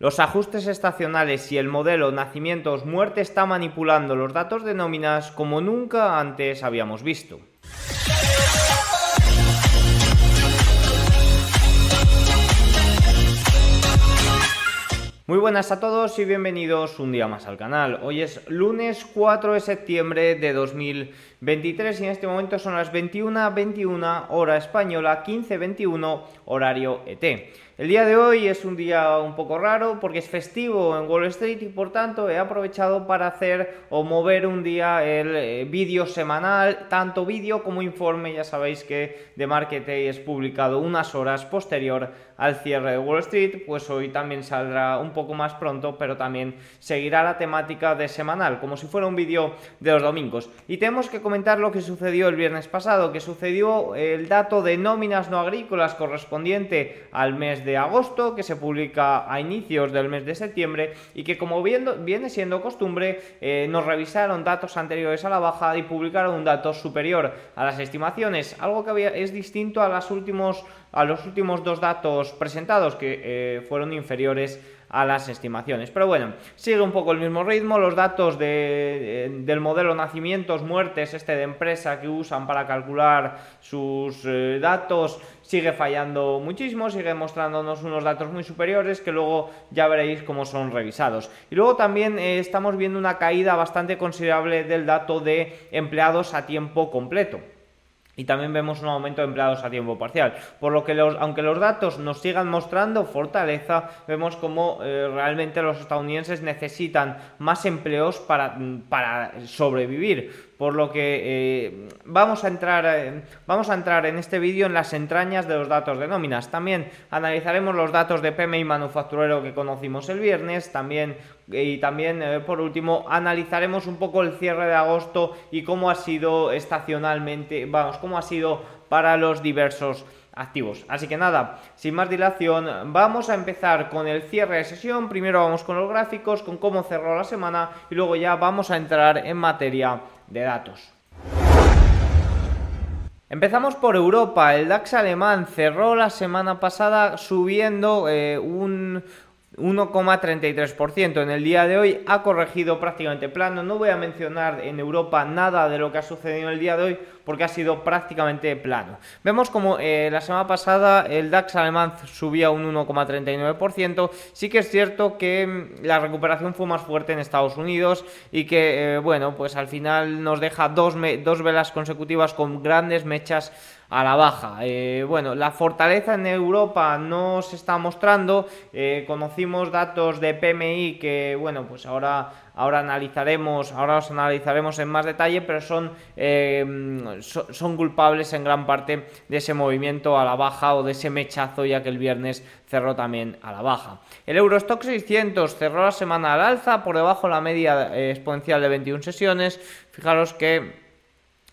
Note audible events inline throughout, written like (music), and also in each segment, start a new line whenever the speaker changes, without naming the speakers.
Los ajustes estacionales y el modelo nacimientos-muerte está manipulando los datos de nóminas como nunca antes habíamos visto. Muy buenas a todos y bienvenidos un día más al canal. Hoy es lunes 4 de septiembre de 2023 y en este momento son las 21.21 hora española, 15.21 horario ET. El día de hoy es un día un poco raro porque es festivo en Wall Street y por tanto he aprovechado para hacer o mover un día el eh, vídeo semanal, tanto vídeo como informe, ya sabéis que de Market es publicado unas horas posterior al cierre de Wall Street, pues hoy también saldrá un poco más pronto, pero también seguirá la temática de semanal, como si fuera un vídeo de los domingos. Y tenemos que comentar lo que sucedió el viernes pasado, que sucedió el dato de nóminas no agrícolas correspondiente al mes de agosto, que se publica a inicios del mes de septiembre y que como viene siendo costumbre, eh, nos revisaron datos anteriores a la baja y publicaron un dato superior a las estimaciones, algo que había, es distinto a, las últimos, a los últimos dos datos presentados que eh, fueron inferiores a las estimaciones. Pero bueno, sigue un poco el mismo ritmo. Los datos del modelo nacimientos, muertes, este de empresa que usan para calcular sus eh, datos, sigue fallando muchísimo, sigue mostrándonos unos datos muy superiores que luego ya veréis cómo son revisados. Y luego también eh, estamos viendo una caída bastante considerable del dato de empleados a tiempo completo y también vemos un aumento de empleados a tiempo parcial. Por lo que aunque los datos nos sigan mostrando fortaleza, vemos como eh, realmente los estadounidenses necesitan más empleos para, para sobrevivir por lo que eh, vamos, a entrar, eh, vamos a entrar en este vídeo en las entrañas de los datos de nóminas. También analizaremos los datos de PMI manufacturero que conocimos el viernes, también y también eh, por último analizaremos un poco el cierre de agosto y cómo ha sido estacionalmente, vamos, cómo ha sido para los diversos activos. Así que nada, sin más dilación, vamos a empezar con el cierre de sesión. Primero vamos con los gráficos, con cómo cerró la semana y luego ya vamos a entrar en materia de datos. Empezamos por Europa. El DAX alemán cerró la semana pasada subiendo eh, un, 1,33%. En el día de hoy ha corregido prácticamente plano. No voy a mencionar en Europa nada de lo que ha sucedido en el día de hoy porque ha sido prácticamente plano. Vemos como eh, la semana pasada el DAX alemán subía un 1,39%. Sí que es cierto que mm, la recuperación fue más fuerte en Estados Unidos y que, eh, bueno, pues al final nos deja dos, dos velas consecutivas con grandes mechas a la baja. Eh, bueno, la fortaleza en Europa no se está mostrando. Eh, conocimos datos de PMI que, bueno, pues ahora, ahora analizaremos, ahora los analizaremos en más detalle, pero son, eh, son culpables en gran parte de ese movimiento a la baja o de ese mechazo, ya que el viernes cerró también a la baja. El Eurostock 600 cerró la semana al alza, por debajo de la media exponencial de 21 sesiones. Fijaros que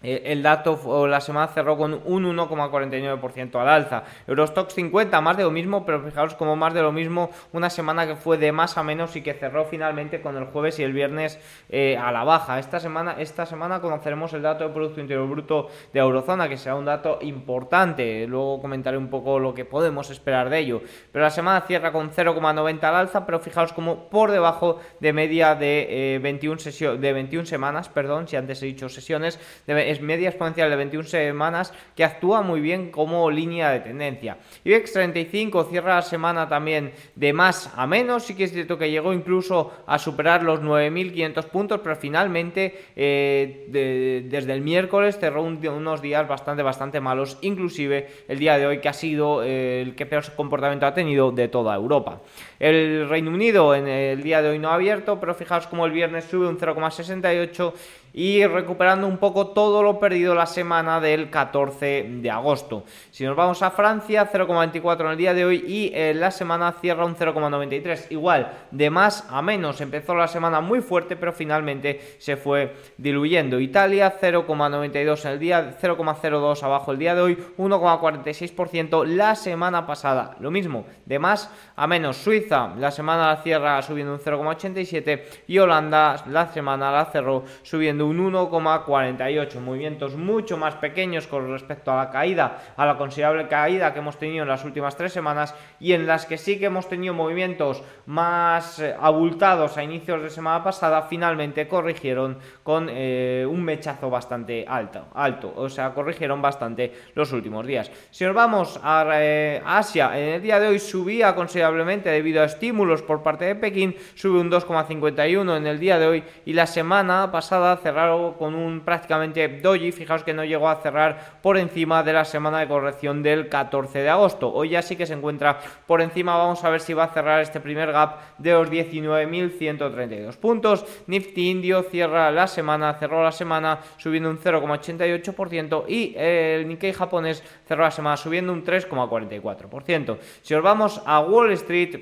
eh, el dato o la semana cerró con un 1,49% al alza. Eurostock 50, más de lo mismo, pero fijaros como más de lo mismo, una semana que fue de más a menos y que cerró finalmente con el jueves y el viernes eh, a la baja. Esta semana, esta semana conoceremos el dato de Producto Interior Bruto de Eurozona, que será un dato importante. Luego comentaré un poco lo que podemos esperar de ello. Pero la semana cierra con 0,90 al alza, pero fijaos como por debajo de media de, 21, eh, de 21 semanas, perdón, si antes he dicho sesiones, de, media exponencial de 21 semanas que actúa muy bien como línea de tendencia. IBEX 35 cierra la semana también de más a menos, sí que es cierto que llegó incluso a superar los 9.500 puntos, pero finalmente eh, desde el miércoles cerró unos días bastante, bastante malos, inclusive el día de hoy que ha sido eh, el que peor comportamiento ha tenido de toda Europa. El Reino Unido en el día de hoy no ha abierto, pero fijaos como el viernes sube un 0,68 y recuperando un poco todo lo perdido la semana del 14 de agosto. Si nos vamos a Francia, 0,24 en el día de hoy y eh, la semana cierra un 0,93. Igual, de más a menos. Empezó la semana muy fuerte, pero finalmente se fue diluyendo. Italia, 0,92 en el día, 0,02 abajo el día de hoy, 1,46% la semana pasada. Lo mismo, de más a menos. Suiza la semana la cierra subiendo un 0,87 y Holanda la semana la cerró subiendo un 1,48. Movimientos mucho más pequeños con respecto a la caída, a la considerable caída que hemos tenido en las últimas tres semanas y en las que sí que hemos tenido movimientos más eh, abultados a inicios de semana pasada, finalmente corrigieron con eh, un mechazo bastante alto, alto, o sea, corrigieron bastante los últimos días. Si nos vamos a eh, Asia, en el día de hoy subía considerablemente debido a estímulos por parte de Pekín, sube un 2,51 en el día de hoy y la semana pasada con un prácticamente doji, fijaos que no llegó a cerrar por encima de la semana de corrección del 14 de agosto. Hoy ya sí que se encuentra por encima, vamos a ver si va a cerrar este primer gap de los 19.132 puntos. Nifty Indio cierra la semana, cerró la semana subiendo un 0,88% y el Nikkei japonés cerró la semana subiendo un 3,44%. Si os vamos a Wall Street,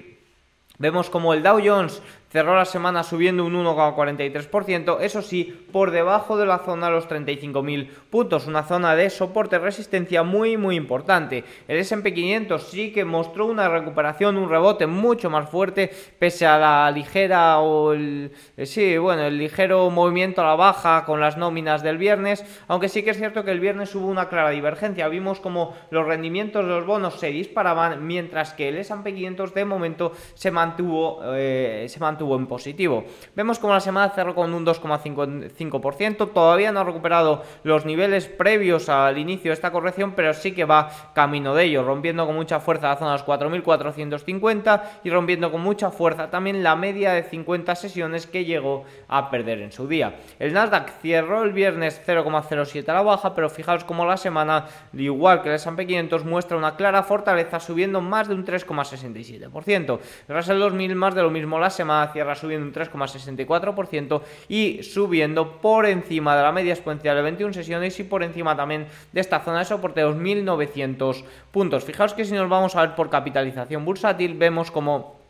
vemos como el Dow Jones cerró la semana subiendo un 1,43%, eso sí, por debajo de la zona de los 35.000 puntos, una zona de soporte resistencia muy muy importante. El S&P 500 sí que mostró una recuperación, un rebote mucho más fuerte, pese a la ligera o el, eh, sí, bueno, el ligero movimiento a la baja con las nóminas del viernes, aunque sí que es cierto que el viernes hubo una clara divergencia, vimos como los rendimientos de los bonos se disparaban, mientras que el S&P 500 de momento se mantuvo, eh, se mantuvo en positivo. Vemos como la semana cerró con un 2,5%, todavía no ha recuperado los niveles previos al inicio de esta corrección, pero sí que va camino de ello, rompiendo con mucha fuerza la zona de los 4.450 y rompiendo con mucha fuerza también la media de 50 sesiones que llegó a perder en su día. El Nasdaq cerró el viernes 0,07 a la baja, pero fijaos como la semana, igual que el S&P 500, muestra una clara fortaleza subiendo más de un 3,67%. El Russell 2000 más de lo mismo la semana cierra subiendo un 3,64% y subiendo por encima de la media exponencial de 21 sesiones y por encima también de esta zona de soporte de 2.900 puntos. Fijaos que si nos vamos a ver por capitalización bursátil, vemos como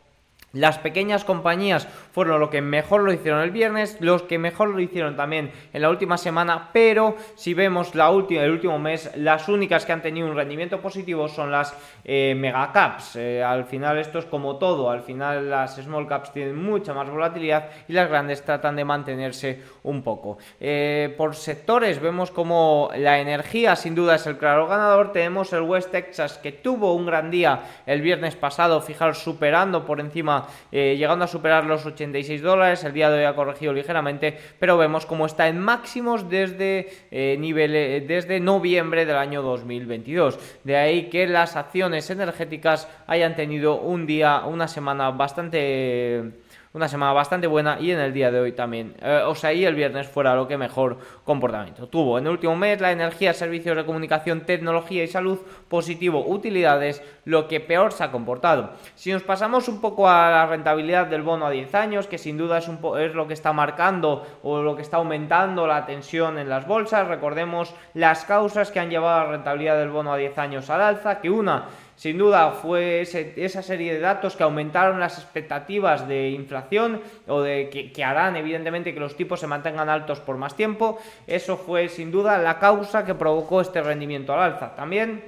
las pequeñas compañías fueron lo que mejor lo hicieron el viernes, los que mejor lo hicieron también en la última semana, pero si vemos la última, el último mes, las únicas que han tenido un rendimiento positivo son las eh, megacaps. Eh, al final esto es como todo, al final las small caps tienen mucha más volatilidad y las grandes tratan de mantenerse un poco. Eh, por sectores vemos como la energía sin duda es el claro ganador, tenemos el West Texas que tuvo un gran día el viernes pasado, fijaros superando por encima eh, llegando a superar los 86 dólares. El día de hoy ha corregido ligeramente, pero vemos cómo está en máximos desde, eh, nivel, desde noviembre del año 2022. De ahí que las acciones energéticas hayan tenido un día, una semana bastante una semana bastante buena y en el día de hoy también. Eh, o sea, y el viernes fuera lo que mejor comportamiento tuvo. En el último mes, la energía, servicios de comunicación, tecnología y salud, positivo, utilidades, lo que peor se ha comportado. Si nos pasamos un poco a la rentabilidad del bono a 10 años, que sin duda es, un es lo que está marcando o lo que está aumentando la tensión en las bolsas, recordemos las causas que han llevado a la rentabilidad del bono a 10 años al alza, que una sin duda fue esa serie de datos que aumentaron las expectativas de inflación o de que, harán evidentemente que los tipos se mantengan altos por más tiempo. Eso fue sin duda la causa que provocó este rendimiento al alza. También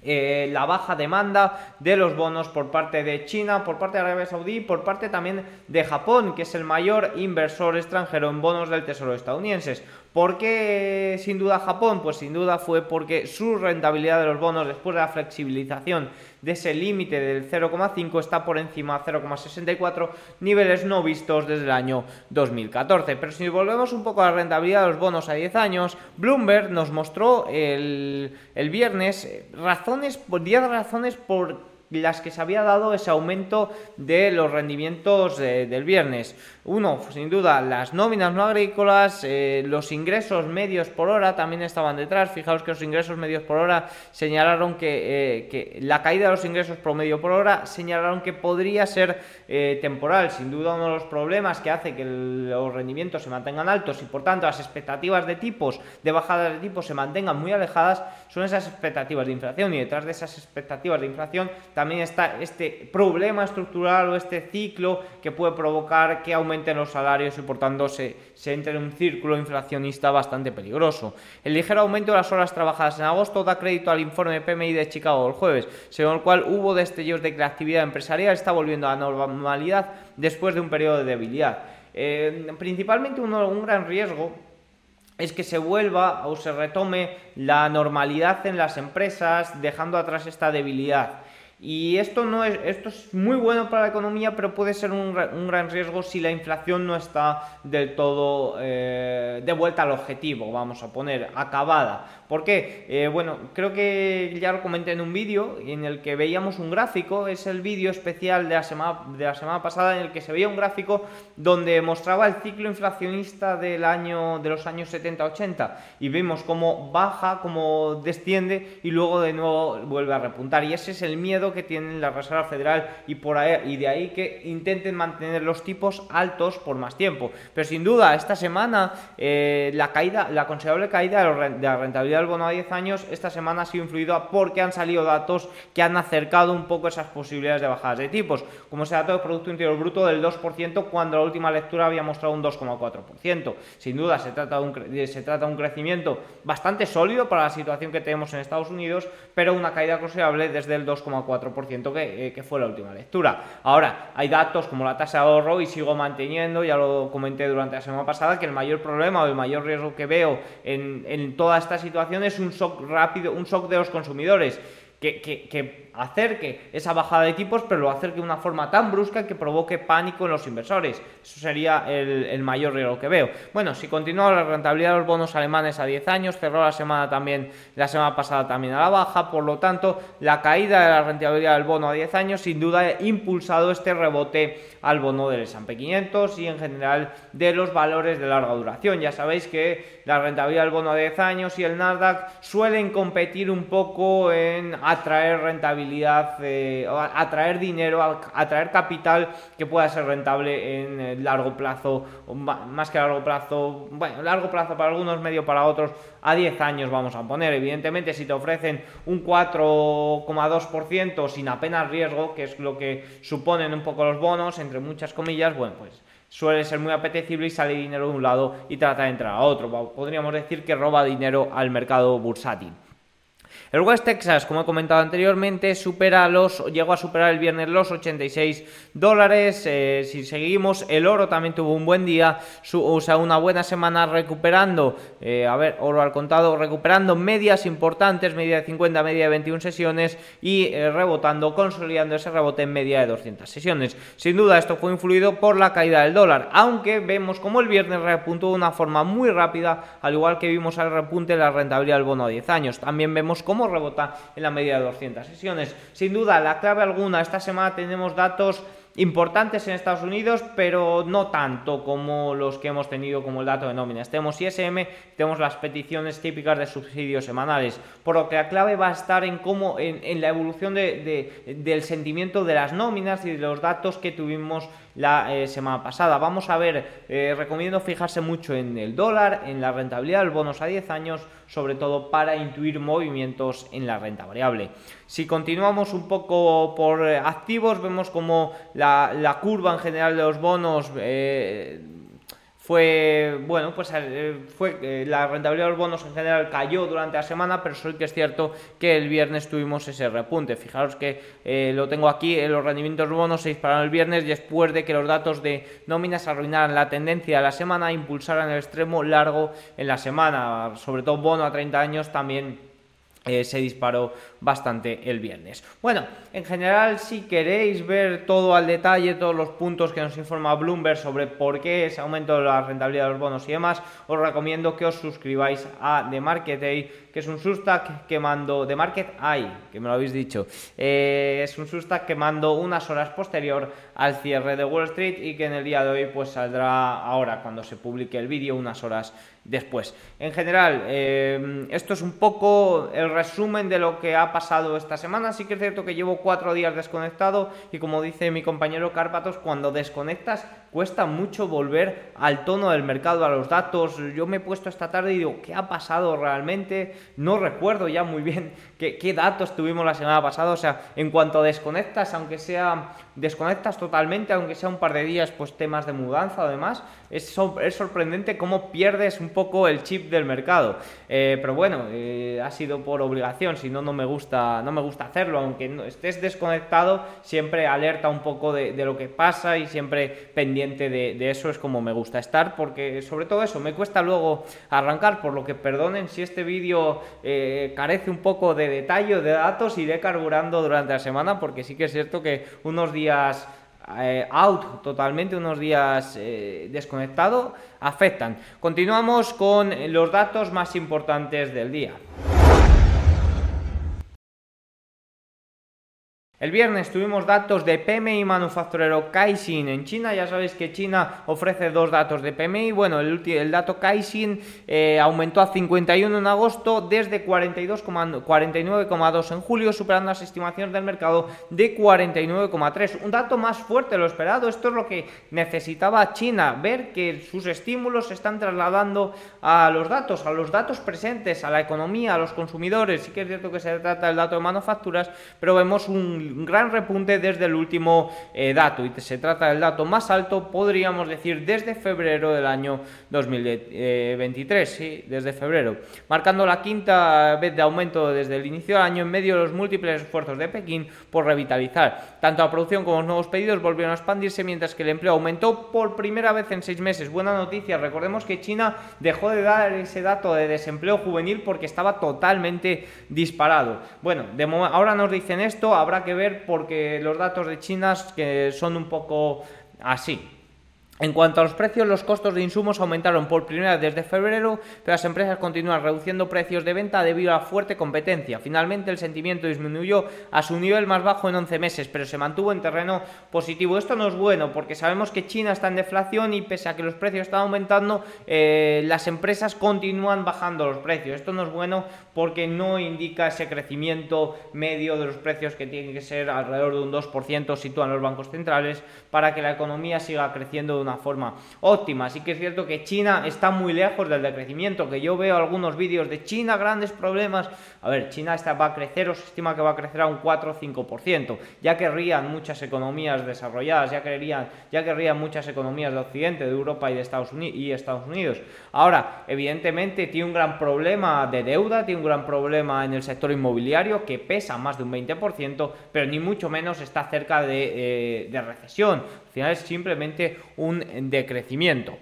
eh, la baja demanda de los bonos por parte de China, por parte de Arabia Saudí, por parte también de Japón, que es el mayor inversor extranjero en bonos del Tesoro estadounidenses. ¿Por qué sin duda Japón? Pues sin duda fue porque su rentabilidad de los bonos después de la flexibilización de ese límite del 0,5 está por encima de 0,64, niveles no vistos desde el año 2014. Pero si volvemos un poco a la rentabilidad de los bonos a 10 años, Bloomberg nos mostró el, el viernes eh, razones, 10 razones por las que se había dado ese aumento de los rendimientos del viernes. Uno, sin duda, las nóminas no agrícolas, eh, los ingresos medios por hora también estaban detrás. Fijaos que los ingresos medios por hora señalaron que, eh, que la caída de los ingresos promedio por hora señalaron que podría ser eh, temporal. Sin duda, uno de los problemas que hace que los rendimientos se mantengan altos y por tanto las expectativas de tipos, de bajada de tipos, se mantengan muy alejadas son esas expectativas de inflación. Y detrás de esas expectativas de inflación también está este problema estructural o este ciclo que puede provocar que aumenten los salarios y por tanto se, se entre en un círculo inflacionista bastante peligroso. El ligero aumento de las horas trabajadas en agosto da crédito al informe PMI de Chicago el jueves, según el cual hubo destellos de que la actividad empresarial está volviendo a la normalidad después de un periodo de debilidad. Eh, principalmente un gran riesgo es que se vuelva o se retome la normalidad en las empresas, dejando atrás esta debilidad. Y esto, no es, esto es muy bueno para la economía, pero puede ser un, gran riesgo si la inflación no está del todo eh, de vuelta al objetivo, vamos a poner, acabada. ¿Por qué? Eh, bueno, creo que ya lo comenté en un vídeo en el que veíamos un gráfico, es el vídeo especial de la, semana, de la semana pasada en el que se veía un gráfico donde mostraba el ciclo inflacionista del año, de los años 70-80 y vimos cómo baja, cómo desciende y luego de nuevo vuelve a repuntar. Y ese es el miedo que tiene la Reserva Federal y, por ahí, y de ahí que intenten mantener los tipos altos por más tiempo. Pero sin duda, esta semana eh, la caída, la considerable caída de la rentabilidad del bono a 10 años, esta semana ha sido influida porque han salido datos que han acercado un poco esas posibilidades de bajadas de tipos, como ese dato de Producto Interior Bruto del 2% cuando la última lectura había mostrado un 2,4%. Sin duda, se trata, de un, se trata de un crecimiento bastante sólido para la situación que tenemos en Estados Unidos, pero una caída considerable desde el 2,4% que, eh, que fue la última lectura. Ahora, hay datos como la tasa de ahorro y sigo manteniendo, ya lo comenté durante la semana pasada, que el mayor problema o el mayor riesgo que veo en, en toda esta situación es un shock rápido, un shock de los consumidores. Que, que, acerque esa bajada de tipos, pero lo acerque de una forma tan brusca que provoque pánico en los inversores. Eso sería el, mayor riesgo que veo. Bueno, si continúa la rentabilidad de los bonos alemanes a 10 años, cerró la semana también, la semana pasada también a la baja, por lo tanto, la caída de la rentabilidad del bono a 10 años sin duda ha impulsado este rebote al bono del S&P 500 y en general de los valores de larga duración. Ya sabéis que la rentabilidad del bono a 10 años y el Nasdaq suelen competir un poco en atraer rentabilidad eh, atraer dinero, atraer capital que pueda ser rentable en largo plazo, más que largo plazo, bueno, largo plazo para algunos, medio para otros, a 10 años vamos a poner. Evidentemente, si te ofrecen un 4,2% sin apenas riesgo, que es lo que suponen un poco los bonos, entre muchas comillas, bueno, pues suele ser muy apetecible y sale dinero de un lado y trata de entrar a otro. Podríamos decir que roba dinero al mercado bursátil. El West Texas, como he comentado anteriormente, supera los, llegó a superar el viernes los 86 dólares. Eh, si seguimos, el oro también tuvo un buen día, o sea, una buena semana recuperando, eh, a ver, oro al contado, recuperando medias importantes, media de 50, media de 21 sesiones y eh, rebotando, consolidando ese rebote en media de 200 sesiones. Sin duda, esto fue influido por la caída del dólar, aunque vemos como el viernes repuntó de una forma muy rápida, al igual que vimos al repunte de la rentabilidad del bono a 10 años. También vemos cómo rebota en la media de 200 sesiones. Sin duda, la clave alguna, esta semana tenemos datos importantes en Estados Unidos, pero no tanto como los que hemos tenido como el dato de nóminas. Tenemos ISM, tenemos las peticiones típicas de subsidios semanales, por lo que la clave va a estar en cómo, en, la evolución del sentimiento de las nóminas y de los datos que tuvimos la eh, semana pasada. Vamos a ver, eh, recomiendo fijarse mucho en el dólar, en la rentabilidad del bonos a 10 años, sobre todo para intuir movimientos en la renta variable. Si continuamos un poco por eh, activos, vemos como la, la, curva en general de los bonos fue, bueno, pues eh, fue eh, la rentabilidad de los bonos en general cayó durante la semana, pero sí que es cierto que el viernes tuvimos ese repunte. Fijaros que eh, lo tengo aquí, los rendimientos de bonos se dispararon el viernes después de que los datos de nóminas arruinaran la tendencia de la semana impulsaran el extremo largo en la semana, sobre todo bono a 30 años también eh, se disparó bastante el viernes. Bueno, en general, si queréis ver todo al detalle, todos los puntos que nos informa Bloomberg sobre por qué ese aumento de la rentabilidad de los bonos y demás, os recomiendo que os suscribáis a The Market Day, que es un Substack que mando, The Market Eye, que me lo habéis dicho, eh, es un Substack que mando unas horas posterior al cierre de Wall Street y que en el día de hoy pues saldrá ahora cuando se publique el vídeo, unas horas después. En general, eh, esto es un poco el resumen de lo que ha pasado esta semana. Sí que es cierto que llevo cuatro días desconectado y como dice mi compañero Cárpatos, cuando desconectas cuesta mucho volver al tono del mercado, a los datos. Yo me he puesto esta tarde y digo, ¿qué ha pasado realmente? No recuerdo ya muy bien (laughs) qué, datos tuvimos la semana pasada. O sea, en cuanto desconectas, aunque sea desconectas totalmente, aunque sea un par de días, pues temas de mudanza además, es, es sorprendente cómo pierdes un poco el chip del mercado. Eh, pero bueno, eh, ha sido por obligación, si no, no me gusta, no me gusta hacerlo, aunque no, estés desconectado, siempre alerta un poco de, lo que pasa y siempre pendiente de, eso es como me gusta estar, porque sobre todo eso, me cuesta luego arrancar, por lo que perdonen si este vídeo eh, carece un poco de detalle, de datos, iré carburando durante la semana, porque sí que es cierto que unos días eh, out totalmente, unos días eh, desconectado, afectan. Continuamos con los datos más importantes del día. El viernes tuvimos datos de PMI manufacturero Caixin en China. Ya sabéis que China ofrece dos datos de PMI. Bueno, el, dato Caixin eh, aumentó a 51 en agosto desde 49,2 en julio, superando las estimaciones del mercado de 49,3. Un dato más fuerte de lo esperado. Esto es lo que necesitaba China, ver que sus estímulos se están trasladando a los datos, a los datos presentes, a la economía, a los consumidores. Sí que es cierto que se trata del dato de manufacturas, pero vemos un un gran repunte desde el último eh, dato y se trata del dato más alto, podríamos decir, desde febrero del año 2023, sí, desde febrero, marcando la quinta vez de aumento desde el inicio del año en medio de los múltiples esfuerzos de Pekín por revitalizar. Tanto la producción como los nuevos pedidos volvieron a expandirse mientras que el empleo aumentó por primera vez en seis meses. Buena noticia, recordemos que China dejó de dar ese dato de desempleo juvenil porque estaba totalmente disparado. Bueno, de ahora nos dicen esto, habrá que ver porque los datos de China que son un poco así. En cuanto a los precios, los costos de insumos aumentaron por primera vez desde febrero, pero las empresas continúan reduciendo precios de venta debido a fuerte competencia. Finalmente, el sentimiento disminuyó a su nivel más bajo en 11 meses, pero se mantuvo en terreno positivo. Esto no es bueno porque sabemos que China está en deflación y pese a que los precios están aumentando, eh, las empresas continúan bajando los precios. Esto no es bueno porque no indica ese crecimiento medio de los precios que tiene que ser alrededor de un 2%, sitúan los bancos centrales, para que la economía siga creciendo de una forma óptima. Así que es cierto que China está muy lejos del decrecimiento, que yo veo algunos vídeos de China, grandes problemas. A ver, China está, va a crecer o se estima que va a crecer a un 4 o 5%. Ya querrían muchas economías desarrolladas, ya querrían, ya querrían muchas economías de Occidente, de Europa y de Estados Unidos. Ahora, evidentemente tiene un gran problema de deuda, tiene gran problema en el sector inmobiliario que pesa más de un 20%, pero ni mucho menos está cerca de, eh, de recesión. Al final es simplemente un decrecimiento.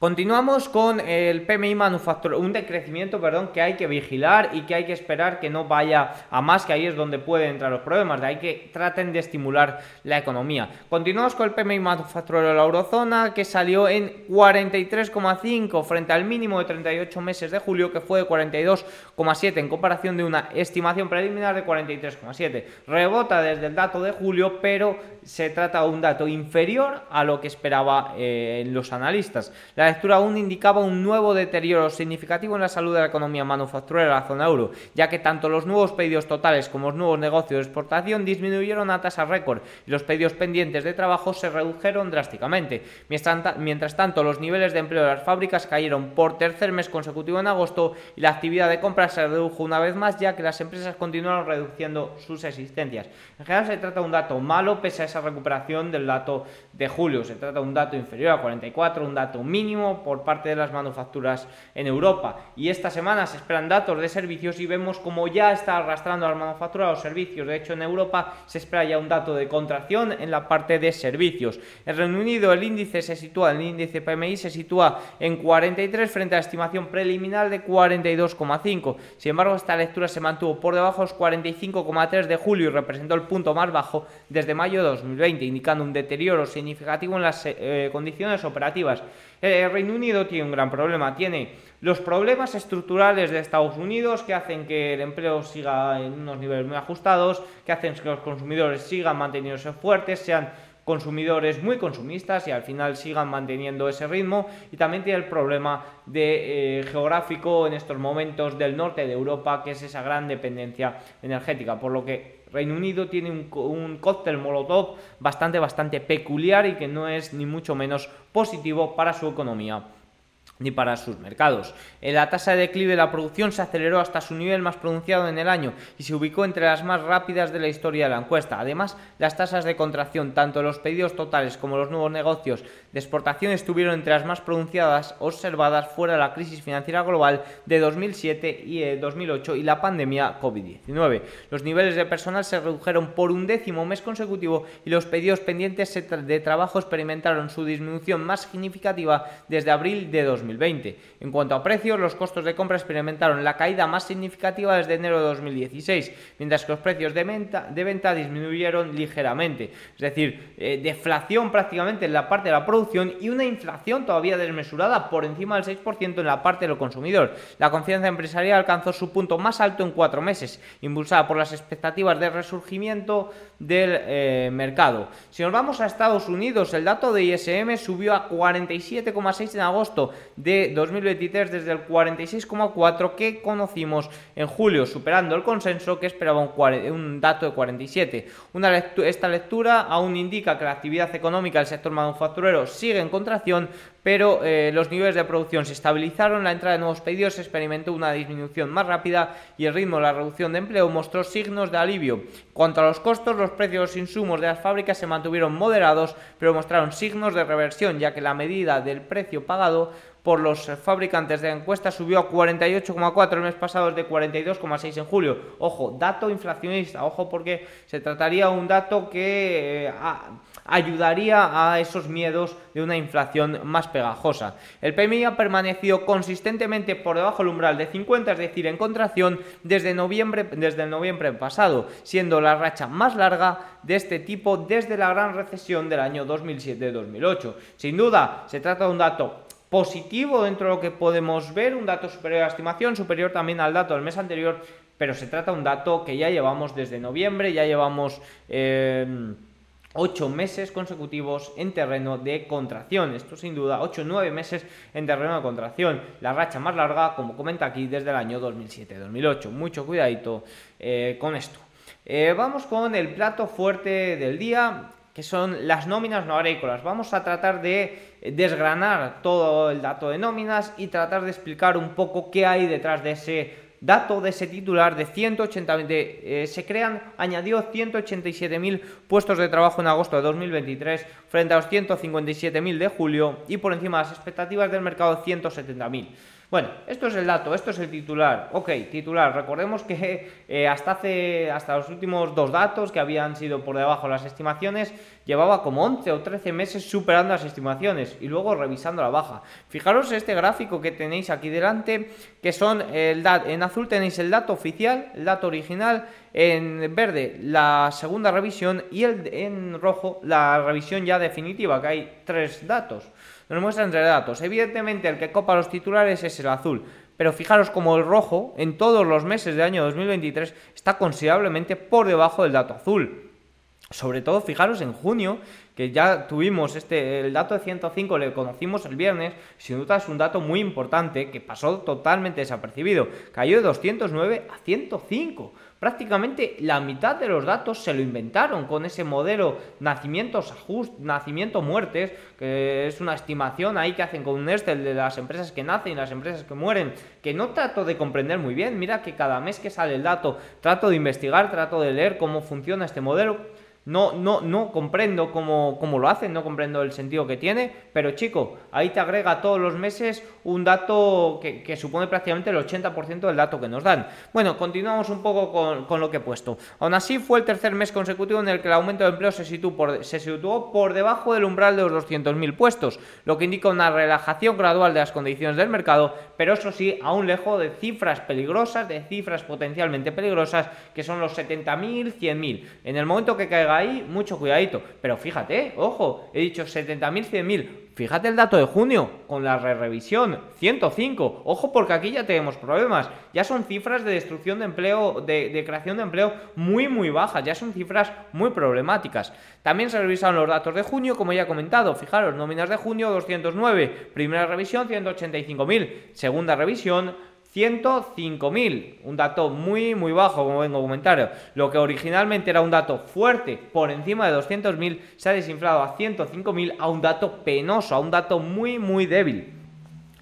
Continuamos con el PMI manufacturero, un decrecimiento, perdón, que hay que vigilar y que hay que esperar que no vaya a más, que ahí es donde pueden entrar los problemas, de ahí que traten de estimular la economía. Continuamos con el PMI manufacturero de la eurozona, que salió en 43,5 frente al mínimo de 38 meses de julio, que fue de 42,7 en comparación de una estimación preliminar de 43,7. Rebota desde el dato de julio, pero se trata de un dato inferior a lo que esperaban eh, los analistas. Lectura aún indicaba un nuevo deterioro significativo en la salud de la economía manufacturera de la zona euro, ya que tanto los nuevos pedidos totales como los nuevos negocios de exportación disminuyeron a tasa récord y los pedidos pendientes de trabajo se redujeron drásticamente. Mientras tanto, los niveles de empleo de las fábricas cayeron por tercer mes consecutivo en agosto y la actividad de compra se redujo una vez más, ya que las empresas continuaron reduciendo sus existencias. En general se trata de un dato malo pese a esa recuperación del dato de julio. Se trata de un dato inferior a 44, un dato mínimo por parte de las manufacturas en Europa. Y esta semana se esperan datos de servicios y vemos como ya está arrastrando a las manufacturas los servicios. De hecho, en Europa se espera ya un dato de contracción en la parte de servicios. En Reino Unido el índice se sitúa, el índice PMI se sitúa en 43 frente a la estimación preliminar de 42,5. Sin embargo, esta lectura se mantuvo por debajo de los 45,3 de julio y representó el punto más bajo desde mayo de 2020, indicando un deterioro significativo en las eh, condiciones operativas. El Reino Unido tiene un gran problema, tiene los problemas estructurales de Estados Unidos que hacen que el empleo siga en unos niveles muy ajustados, que hacen que los consumidores sigan manteniéndose fuertes, sean consumidores muy consumistas y al final sigan manteniendo ese ritmo. Y también tiene el problema eh, geográfico en estos momentos del norte de Europa que es esa gran dependencia energética por lo que Reino Unido tiene un, un, cóctel molotov bastante bastante peculiar y que no es ni mucho menos positivo para su economía ni para sus mercados. La tasa de declive de la producción se aceleró hasta su nivel más pronunciado en el año y se ubicó entre las más rápidas de la historia de la encuesta. Además, las tasas de contracción, tanto los pedidos totales como los nuevos negocios de exportación, estuvieron entre las más pronunciadas observadas fuera de la crisis financiera global de 2007 y 2008 eh, y la pandemia COVID-19. Los niveles de personal se redujeron por un décimo mes consecutivo y los pedidos pendientes de trabajo experimentaron su disminución más significativa desde abril de 2000. En cuanto a precios, los costos de compra experimentaron la caída más significativa desde enero de 2016, mientras que los precios de venta, de disminuyeron ligeramente. Es decir, eh, deflación prácticamente en la parte de la producción y una inflación todavía desmesurada por encima del 6% en la parte del consumidor. La confianza empresarial alcanzó su punto más alto en cuatro meses, impulsada por las expectativas de resurgimiento del eh, mercado. Si nos vamos a Estados Unidos, el dato de ISM subió a 47,6 en agosto de 2023 desde el 46,4 que conocimos en julio, superando el consenso que esperaba un, dato de 47. Una esta lectura aún indica que la actividad económica del sector manufacturero sigue en contracción, pero eh, los niveles de producción se estabilizaron, la entrada de nuevos pedidos experimentó una disminución más rápida y el ritmo de la reducción de empleo mostró signos de alivio. Cuanto a los costos, los precios de los insumos de las fábricas se mantuvieron moderados, pero mostraron signos de reversión, ya que la medida del precio pagado por los fabricantes de encuestas subió a 48,4 el mes pasado desde 42,6 en julio. Ojo, dato inflacionista, ojo porque se trataría de un dato que eh, ayudaría a esos miedos de una inflación más pegajosa. El PMI ha permanecido consistentemente por debajo del umbral de 50, es decir, en contracción desde noviembre desde el noviembre pasado, siendo la racha más larga de este tipo desde la gran recesión del año 2007-2008. Sin duda, se trata de un dato positivo dentro de lo que podemos ver, un dato superior a la estimación, superior también al dato del mes anterior, pero se trata de un dato que ya llevamos desde noviembre, ya llevamos... Eh, ocho meses consecutivos en terreno de contracción. Esto sin duda, ocho o nueve meses en terreno de contracción. La racha más larga, como comenta aquí, desde el año 2007-2008. Mucho cuidadito eh, con esto. Eh, vamos con el plato fuerte del día que son las nóminas no agrícolas. Vamos a tratar de desgranar todo el dato de nóminas y tratar de explicar un poco qué hay detrás de ese dato, de ese titular de 180, eh, se crean, añadió 187.000 puestos de trabajo en agosto de 2023 frente a los 157.000 de julio y por encima de las expectativas del mercado 170.000. Bueno, esto es el dato, esto es el titular. Ok, titular. Recordemos que eh, hasta hace, hasta los últimos dos datos que habían sido por debajo de las estimaciones, llevaba como 11 o 13 meses superando las estimaciones y luego revisando la baja. Fijaros este gráfico que tenéis aquí delante, que son el en azul tenéis el dato oficial, el dato original, en verde la segunda revisión y el, en rojo la revisión ya definitiva, que hay tres datos nos muestra entre datos. Evidentemente el que copa los titulares es el azul, pero fijaros como el rojo en todos los meses del año 2023 está considerablemente por debajo del dato azul. Sobre todo, fijaros en junio, que ya tuvimos este, el dato de 105, le conocimos el viernes, sin duda es un dato muy importante que pasó totalmente desapercido. Cayó de 209 a 105 prácticamente la mitad de los datos se lo inventaron con ese modelo nacimientos nacimiento muertes, que es una estimación ahí que hacen con un Excel de las empresas que nacen y las empresas que mueren, que no trato de comprender muy bien. Mira que cada mes que sale el dato trato de investigar, trato de leer cómo funciona este modelo no, no, no comprendo cómo, cómo, lo hacen, no comprendo el sentido que tiene, pero chico, ahí te agrega todos los meses un dato que, supone prácticamente el 80% del dato que nos dan. Bueno, continuamos un poco con, con, lo que he puesto. Aún así, fue el tercer mes consecutivo en el que el aumento de empleo se situó por, se situó por debajo del umbral de los 200.000 puestos, lo que indica una relajación gradual de las condiciones del mercado, pero eso sí, aún lejos de cifras peligrosas, de cifras potencialmente peligrosas, que son los 70.000, 100.000. En el momento que caiga ahí, mucho cuidadito. Pero fíjate, ojo, he dicho 70.000, 100.000. Fíjate el dato de junio, con la re revisión, 105. Ojo porque aquí ya tenemos problemas. Ya son cifras de destrucción de empleo, de, de, creación de empleo muy, muy bajas. Ya son cifras muy problemáticas. También se revisaron los datos de junio, como ya he comentado. Fijaros, nóminas de junio, 209. Primera revisión, 185.000. Segunda revisión, 105.000, un dato muy muy bajo como vengo a comentar. Lo que originalmente era un dato fuerte por encima de 200.000 se ha desinflado a 105.000 a un dato penoso, a un dato muy muy débil.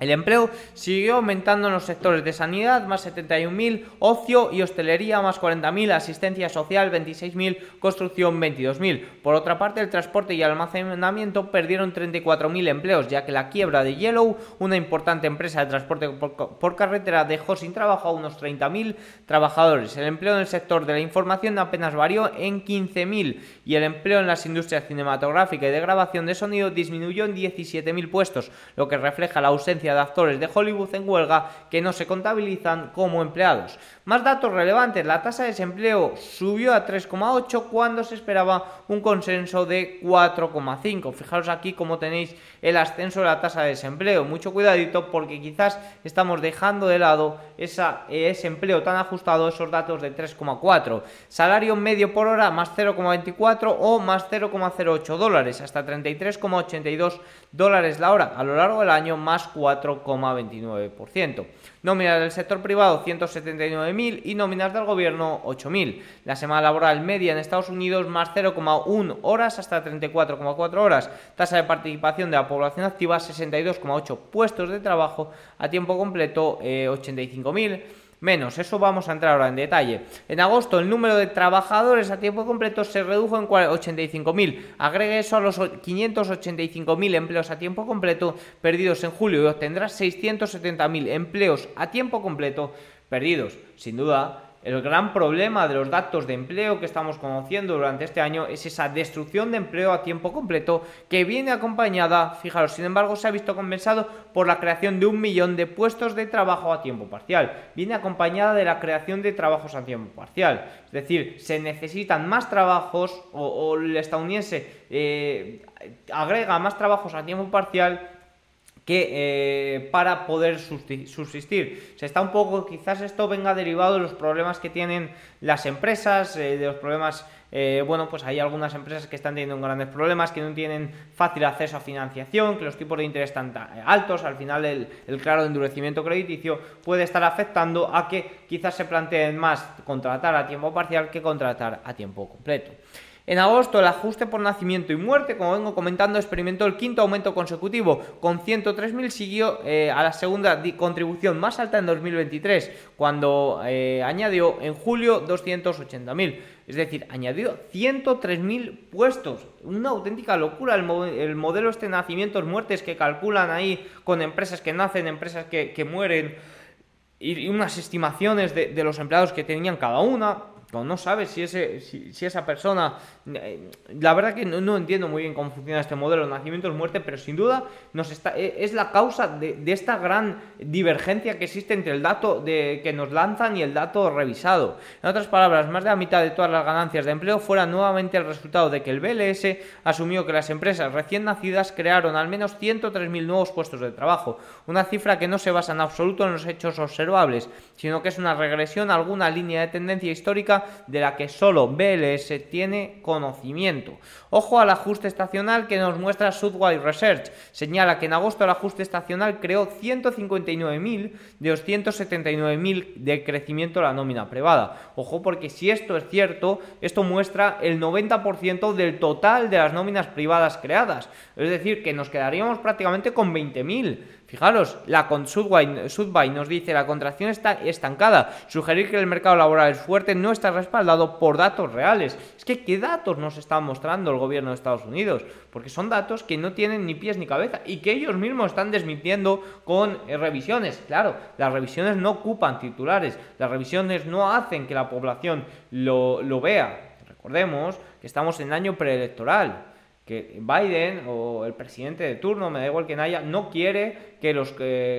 El empleo siguió aumentando en los sectores de sanidad, más 71.000, ocio y hostelería, más 40.000, asistencia social, 26.000, construcción, 22.000. Por otra parte, el transporte y almacenamiento perdieron 34.000 empleos, ya que la quiebra de Yellow, una importante empresa de transporte por, carretera, dejó sin trabajo a unos 30.000 trabajadores. El empleo en el sector de la información apenas varió en 15.000 y el empleo en las industrias cinematográfica y de grabación de sonido disminuyó en 17.000 puestos, lo que refleja la ausencia de actores de Hollywood en huelga que no se contabilizan como empleados. Más datos relevantes, la tasa de desempleo subió a 3,8 cuando se esperaba un consenso de 4,5. Fijaros aquí cómo tenéis el ascenso de la tasa de desempleo. Mucho cuidadito porque quizás estamos dejando de lado esa, ese empleo tan ajustado, esos datos de 3,4. Salario medio por hora más 0,24 o más 0,08 dólares, hasta 33,82 dólares la hora. A lo largo del año más 4,29%. Nóminas del sector privado 179.000 y nóminas del gobierno 8.000. La semana laboral media en Estados Unidos más 0,1 horas hasta 34,4 horas. Tasa de participación de la población activa 62,8 puestos de trabajo a tiempo completo 85.000 eh, menos. Eso vamos a entrar ahora en detalle. En agosto el número de trabajadores a tiempo completo se redujo en 85.000. Agregue eso a los 585.000 empleos a tiempo completo perdidos en julio y obtendrá 670.000 empleos a tiempo completo perdidos. Sin duda, el gran problema de los datos de empleo que estamos conociendo durante este año es esa destrucción de empleo a tiempo completo que viene acompañada, fijaros, sin embargo, se ha visto compensado por la creación de un millón de puestos de trabajo a tiempo parcial. Viene acompañada de la creación de trabajos a tiempo parcial. Es decir, se necesitan más trabajos o, el estadounidense eh, agrega más trabajos a tiempo parcial que eh, para poder subsistir. Se está un poco, quizás esto venga derivado de los problemas que tienen las empresas, eh, de los problemas, eh, bueno, pues hay algunas empresas que están teniendo grandes problemas, que no tienen fácil acceso a financiación, que los tipos de interés están altos, al final el, el claro endurecimiento crediticio puede estar afectando a que quizás se planteen más contratar a tiempo parcial que contratar a tiempo completo. En agosto, el ajuste por nacimiento y muerte, como vengo comentando, experimentó el quinto aumento consecutivo. Con 103.000 siguió eh, a la segunda contribución más alta en 2023, cuando eh, añadió en julio 280.000. Es decir, añadió 103.000 puestos. Una auténtica locura el, modelo este nacimientos muertes que calculan ahí con empresas que nacen, empresas que, mueren y, unas estimaciones de, de los empleados que tenían cada una no sabes si, ese, si, esa persona... Eh, la verdad que no, entiendo muy bien cómo funciona este modelo de nacimiento-muerte, pero sin duda nos está, e, es la causa de, esta gran divergencia que existe entre el dato de, que nos lanzan y el dato revisado. En otras palabras, más de la mitad de todas las ganancias de empleo fueran nuevamente el resultado de que el BLS asumió que las empresas recién nacidas crearon al menos 103.000 nuevos puestos de trabajo, una cifra que no se basa en absoluto en los hechos observables, sino que es una regresión a alguna línea de tendencia histórica de la que solo BLS tiene conocimiento. Ojo al ajuste estacional que nos muestra Southwide Research. Señala que en agosto el ajuste estacional creó 159.000 de los 179.000 de crecimiento de la nómina privada. Ojo porque si esto es cierto, esto muestra el 90% del total de las nóminas privadas creadas. Es decir, que nos quedaríamos prácticamente con 20.000. Fijaros, la con nos dice la contracción está estancada. Sugerir que el mercado laboral es fuerte no está respaldado por datos reales. Es que, ¿qué datos nos está mostrando el gobierno de Estados Unidos? Porque son datos que no tienen ni pies ni cabeza y que ellos mismos están desmintiendo con eh, revisiones. Claro, las revisiones no ocupan titulares, las revisiones no hacen que la población lo, lo vea. Recordemos que estamos en año preelectoral que Biden o el presidente de turno, me da igual quien haya, no quiere que los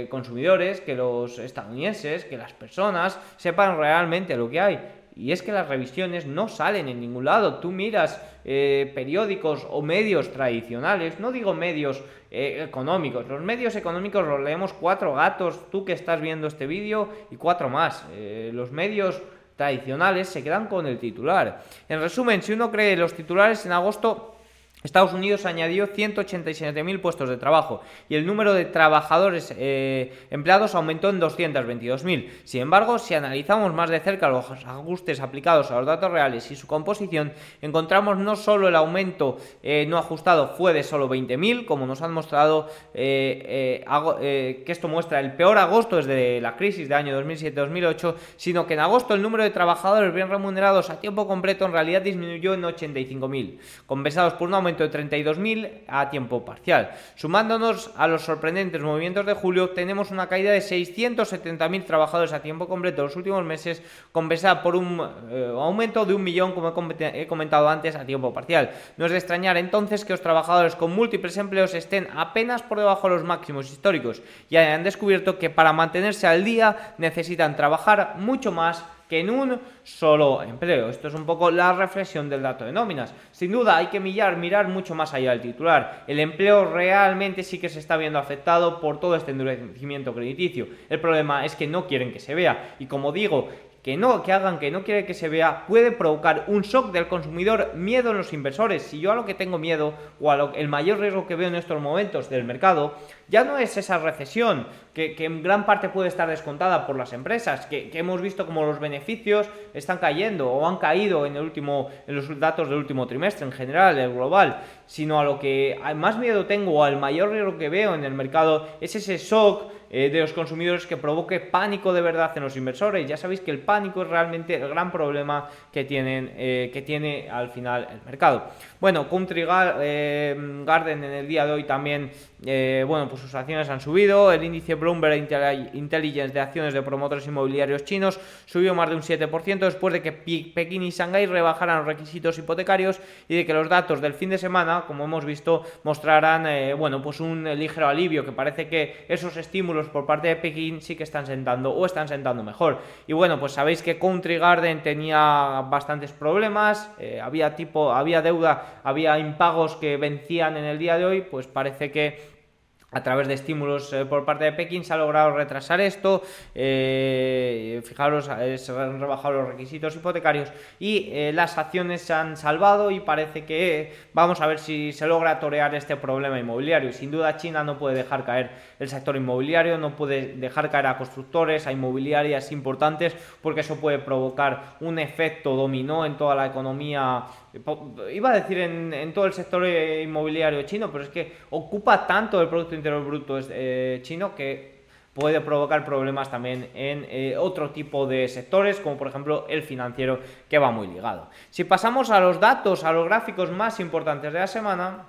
consumidores, que los estadounidenses, que las personas sepan realmente lo que hay. Y es que las revisiones no salen en ningún lado. Tú miras eh, periódicos o medios tradicionales, no digo medios eh, económicos, los medios económicos los leemos cuatro gatos, tú que estás viendo este vídeo y cuatro más. Eh, los medios tradicionales se quedan con el titular. En resumen, si uno cree los titulares en agosto Estados Unidos añadió 187.000 puestos de trabajo y el número de trabajadores eh, empleados aumentó en 222.000. Sin embargo, si analizamos más de cerca los ajustes aplicados a los datos reales y su composición, encontramos no solo el aumento eh, no ajustado fue de solo 20.000, como nos han mostrado eh, que esto muestra el peor agosto desde la crisis de año 2007-2008, sino que en agosto el número de trabajadores bien remunerados a tiempo completo en realidad disminuyó en 85.000, compensados por un aumento de 32.000 a tiempo parcial. Sumándonos a los sorprendentes movimientos de julio, tenemos una caída de 670.000 trabajadores a tiempo completo en los últimos meses, compensada por un eh, aumento de un millón, como he comentado antes, a tiempo parcial. No es de extrañar entonces que los trabajadores con múltiples empleos estén apenas por debajo de los máximos históricos y hayan descubierto que para mantenerse al día necesitan trabajar mucho más que en un solo empleo. Esto es un poco la reflexión del dato de nóminas. Sin duda hay que mirar, mirar mucho más allá del titular. El empleo realmente sí que se está viendo afectado por todo este endurecimiento crediticio. El problema es que no quieren que se vea. Y como digo, que no, que hagan que no quiere que se vea, puede provocar un shock del consumidor, miedo en los inversores. Si yo a lo que tengo miedo o a lo, el mayor riesgo que veo en estos momentos del mercado, ya no es esa recesión que, en gran parte puede estar descontada por las empresas, que, hemos visto como los beneficios están cayendo o han caído en, el último, en los datos del último trimestre en general, el global, sino a lo que más miedo tengo o al mayor riesgo que veo en el mercado es ese shock eh, de los consumidores que provoque pánico de verdad en los inversores. Ya sabéis que el pánico es realmente el gran problema que, tienen, eh, que tiene al final el mercado. Bueno, Country eh, Garden en el día de hoy también, bueno, pues sus acciones han subido. El índice Bloomberg Intelligence de acciones de promotores inmobiliarios chinos subió más de un 7% después de que Pekín y Shanghái rebajaran los requisitos hipotecarios y de que los datos del fin de semana, como hemos visto, mostrarán, bueno, pues un ligero alivio que parece que esos estímulos por parte de Pekín sí que están sentando o están sentando mejor. Y bueno, pues sabéis que Country Garden tenía bastantes problemas, eh, había tipo, había deuda, había impagos que vencían en el día de hoy, pues parece que a través de estímulos eh, por parte de Pekín se ha logrado retrasar esto, eh, fijaros, eh, se han rebajado los requisitos hipotecarios y las acciones se han salvado y parece que vamos a ver si se logra torear este problema inmobiliario. Sin duda China no puede dejar caer el sector inmobiliario, no puede dejar caer a constructores, a inmobiliarias importantes, porque eso puede provocar un efecto dominó en toda la economía iba a decir en, todo el sector inmobiliario chino, pero es que ocupa tanto el Producto Interior Bruto eh, chino que puede provocar problemas también en eh, otro tipo de sectores, como por ejemplo el financiero, que va muy ligado. Si pasamos a los datos, a los gráficos más importantes de la semana...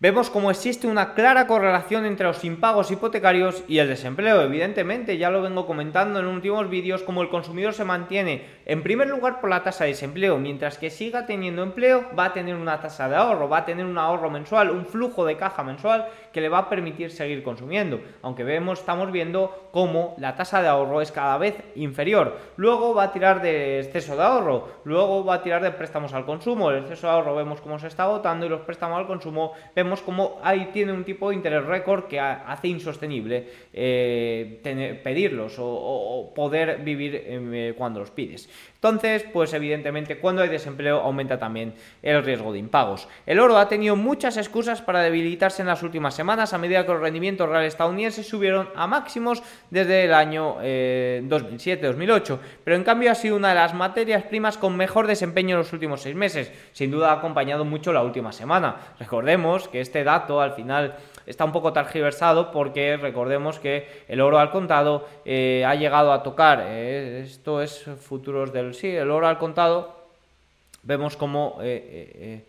Vemos cómo existe una clara correlación entre los impagos hipotecarios y el desempleo. Evidentemente, ya lo vengo comentando en últimos vídeos, como el consumidor se mantiene en primer lugar por la tasa de desempleo, mientras que siga teniendo empleo, va a tener una tasa de ahorro, va a tener un ahorro mensual, un flujo de caja mensual que le va a permitir seguir consumiendo. Aunque vemos, estamos viendo cómo la tasa de ahorro es cada vez inferior. Luego va a tirar de exceso de ahorro, luego va a tirar de préstamos al consumo. El exceso de ahorro vemos cómo se está agotando y los préstamos al consumo vemos como ahí tiene un tipo de interés récord que hace insostenible eh, pedirlos o, poder vivir eh, cuando los pides. Entonces, pues evidentemente cuando hay desempleo aumenta también el riesgo de impagos. El oro ha tenido muchas excusas para debilitarse en las últimas semanas a medida que los rendimientos reales estadounidenses subieron a máximos desde el año 2007-2008, eh, pero en cambio ha sido una de las materias primas con mejor desempeño en los últimos seis meses. Sin duda ha acompañado mucho la última semana. Recordemos que este dato al final está un poco targiversado porque recordemos que el oro al contado eh, ha llegado a tocar, eh, esto es futuros del sí, el oro al contado, vemos como... Eh,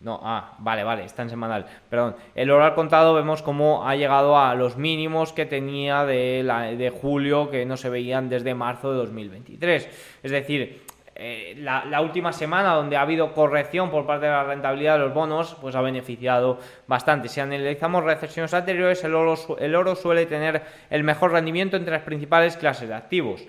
no, ah, vale, vale, está en semanal. Perdón. El oro al contado vemos cómo ha llegado a los mínimos que tenía de, la, de julio que no se veían desde marzo de 2023. Es decir, eh, la, última semana donde ha habido corrección por parte de la rentabilidad de los bonos, pues ha beneficiado bastante. Si analizamos recesiones anteriores, el oro, el oro suele tener el mejor rendimiento entre las principales clases de activos.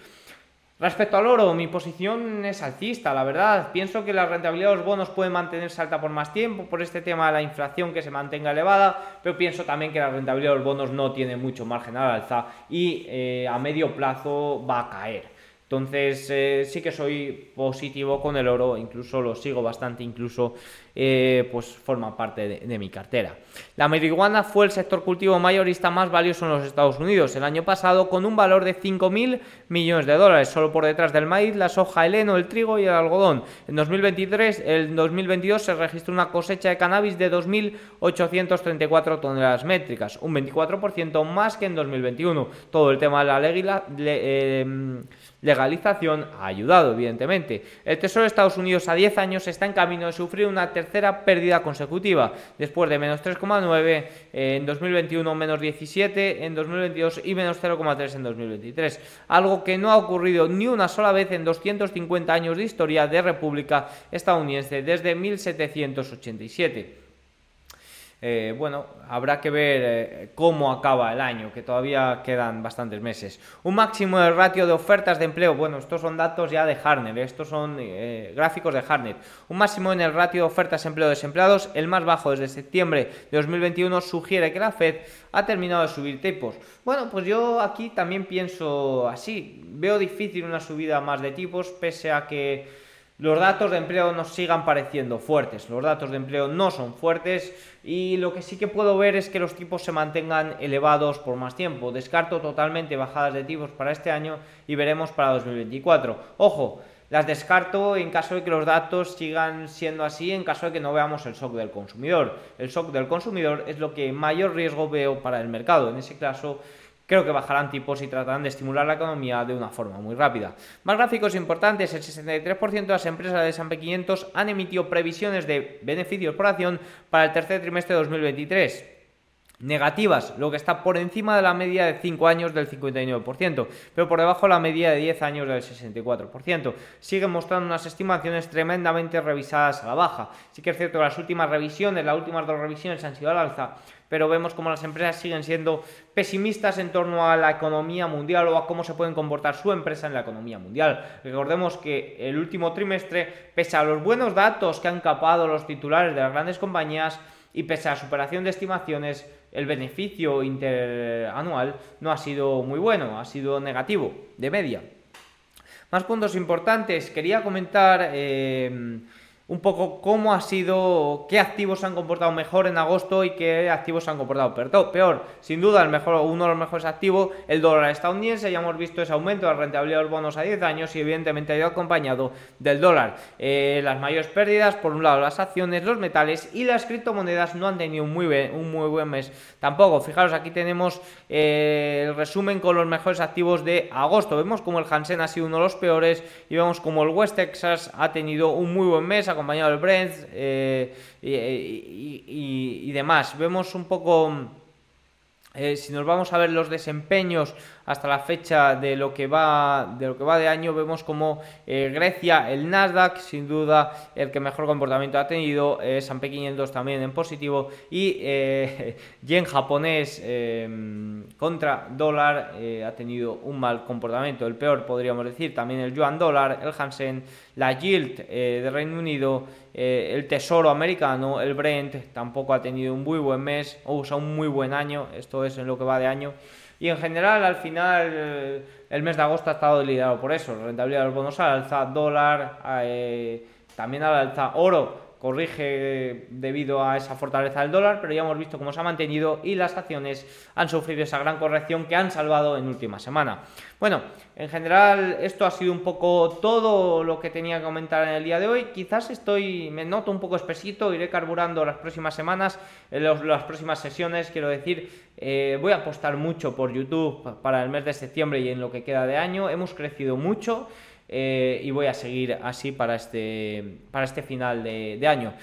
Respecto al oro, mi posición es alcista, la verdad. Pienso que la rentabilidad de los bonos puede mantenerse alta por más tiempo por este tema de la inflación que se mantenga elevada, pero pienso también que la rentabilidad de los bonos no tiene mucho margen al alza y eh, a medio plazo va a caer. Entonces eh, sí que soy positivo con el oro, incluso lo sigo bastante, incluso eh, pues forma parte de, mi cartera. La marihuana fue el sector cultivo mayorista más valioso en los Estados Unidos el año pasado con un valor de 5.000 millones de dólares, solo por detrás del maíz, la soja, el heno, el trigo y el algodón. En 2023, el 2022 se registró una cosecha de cannabis de 2.834 toneladas métricas, un 24% más que en 2021. Todo el tema de la eh, legalización ha ayudado, evidentemente. El Tesoro de Estados Unidos a 10 años está en camino de sufrir una tercera pérdida consecutiva, después de menos 3,9 en 2021, menos 17 en 2022 y menos 0,3 en 2023. Algo que no ha ocurrido ni una sola vez en 250 años de historia de República estadounidense desde 1787. Eh, bueno, habrá que ver eh, cómo acaba el año, que todavía quedan bastantes meses. Un máximo de ratio de ofertas de empleo, bueno, estos son datos ya de Harner, estos son eh, gráficos de Harner. Un máximo en el ratio de ofertas de empleo desempleados, el más bajo desde septiembre de 2021, sugiere que la Fed ha terminado de subir tipos. Bueno, pues yo aquí también pienso así, veo difícil una subida más de tipos, pese a que los datos de empleo nos sigan pareciendo fuertes. Los datos de empleo no son fuertes y lo que sí que puedo ver es que los tipos se mantengan elevados por más tiempo. Descarto totalmente bajadas de tipos para este año y veremos para 2024. Ojo, las descarto en caso de que los datos sigan siendo así, en caso de que no veamos el shock del consumidor. El shock del consumidor es lo que mayor riesgo veo para el mercado. En ese caso, creo que bajarán tipos y tratarán de estimular la economía de una forma muy rápida. Más gráficos importantes, el 63% de las empresas de S&P 500 han emitido previsiones de beneficios por acción para el tercer trimestre de 2023 negativas, lo que está por encima de la media de 5 años del 59%, pero por debajo de la media de 10 años del 64%. Siguen mostrando unas estimaciones tremendamente revisadas a la baja. Sí que es cierto que las últimas revisiones, las últimas dos revisiones han sido al alza, pero vemos como las empresas siguen siendo pesimistas en torno a la economía mundial o a cómo se pueden comportar su empresa en la economía mundial. Recordemos que el último trimestre, pese a los buenos datos que han capado los titulares de las grandes compañías y pese a la superación de estimaciones, el beneficio interanual no ha sido muy bueno, ha sido negativo, de media. Más puntos importantes, quería comentar... Eh, un poco cómo ha sido, qué activos se han comportado mejor en agosto y qué activos se han comportado peor. Sin duda, el mejor, uno de los mejores activos, el dólar estadounidense, ya hemos visto ese aumento de la rentabilidad de los bonos a 10 años y evidentemente ha ido acompañado del dólar. Eh, las mayores pérdidas, por un lado las acciones, los metales y las criptomonedas no han tenido un muy, un muy buen mes tampoco. Fijaros, aquí tenemos eh, el resumen con los mejores activos de agosto. Vemos como el Hansen ha sido uno de los peores y vemos como el West Texas ha tenido un muy buen mes acompañado del Brent eh, y, demás. Vemos un poco, eh, si nos vamos a ver los desempeños hasta la fecha de lo que va de lo que va de año vemos como eh, Grecia el Nasdaq sin duda el que mejor comportamiento ha tenido eh, S&P 500 también en positivo y eh, (laughs) yen japonés em, contra dólar ha tenido un mal comportamiento el peor podríamos decir también el yuan dólar el Hansen la yield de Reino Unido el tesoro americano el Brent tampoco ha tenido un muy buen mes o un muy buen año esto es en lo que va de año y en general, al final, el mes de agosto ha estado liderado por eso. La rentabilidad de los bonos al alza, dólar, eh, también al alza, oro corrige debido a esa fortaleza del dólar, pero ya hemos visto cómo se ha mantenido y las acciones han sufrido esa gran corrección que han salvado en última semana. Bueno, en general esto ha sido un poco todo lo que tenía que comentar en el día de hoy. Quizás estoy, me noto un poco espesito, iré carburando las próximas semanas, en las próximas sesiones, quiero decir, eh, voy a apostar mucho por YouTube para el mes de septiembre y en lo que queda de año. Hemos crecido mucho. Eh, y voy a seguir así para este, para este final de, año.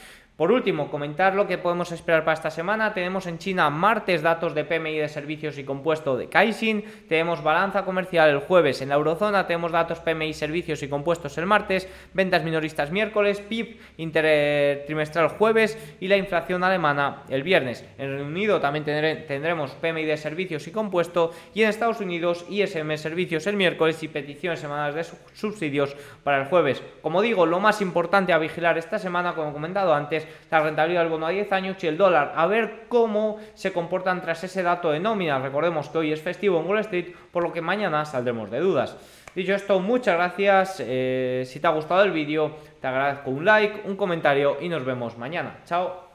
Por último, comentar lo que podemos esperar para esta semana. Tenemos en China martes datos de PMI de servicios y compuesto de Caixin. Tenemos balanza comercial el jueves en la eurozona. Tenemos datos PMI servicios y compuestos el martes. Ventas minoristas miércoles. PIB intertrimestral jueves y la inflación alemana el viernes. En Reino Unido también tendremos PMI de servicios y compuesto. Y en Estados Unidos ISM servicios el miércoles y peticiones semanales de subsidios para el jueves. Como digo, lo más importante a vigilar esta semana, como he comentado antes, la rentabilidad del bono a 10 años y el dólar. A ver cómo se comportan tras ese dato de nómina. Recordemos que hoy es festivo en Wall Street, por lo que mañana saldremos de dudas. Dicho esto, muchas gracias. Eh, si te ha gustado el vídeo, te agradezco un like, un comentario y nos vemos mañana. Chao.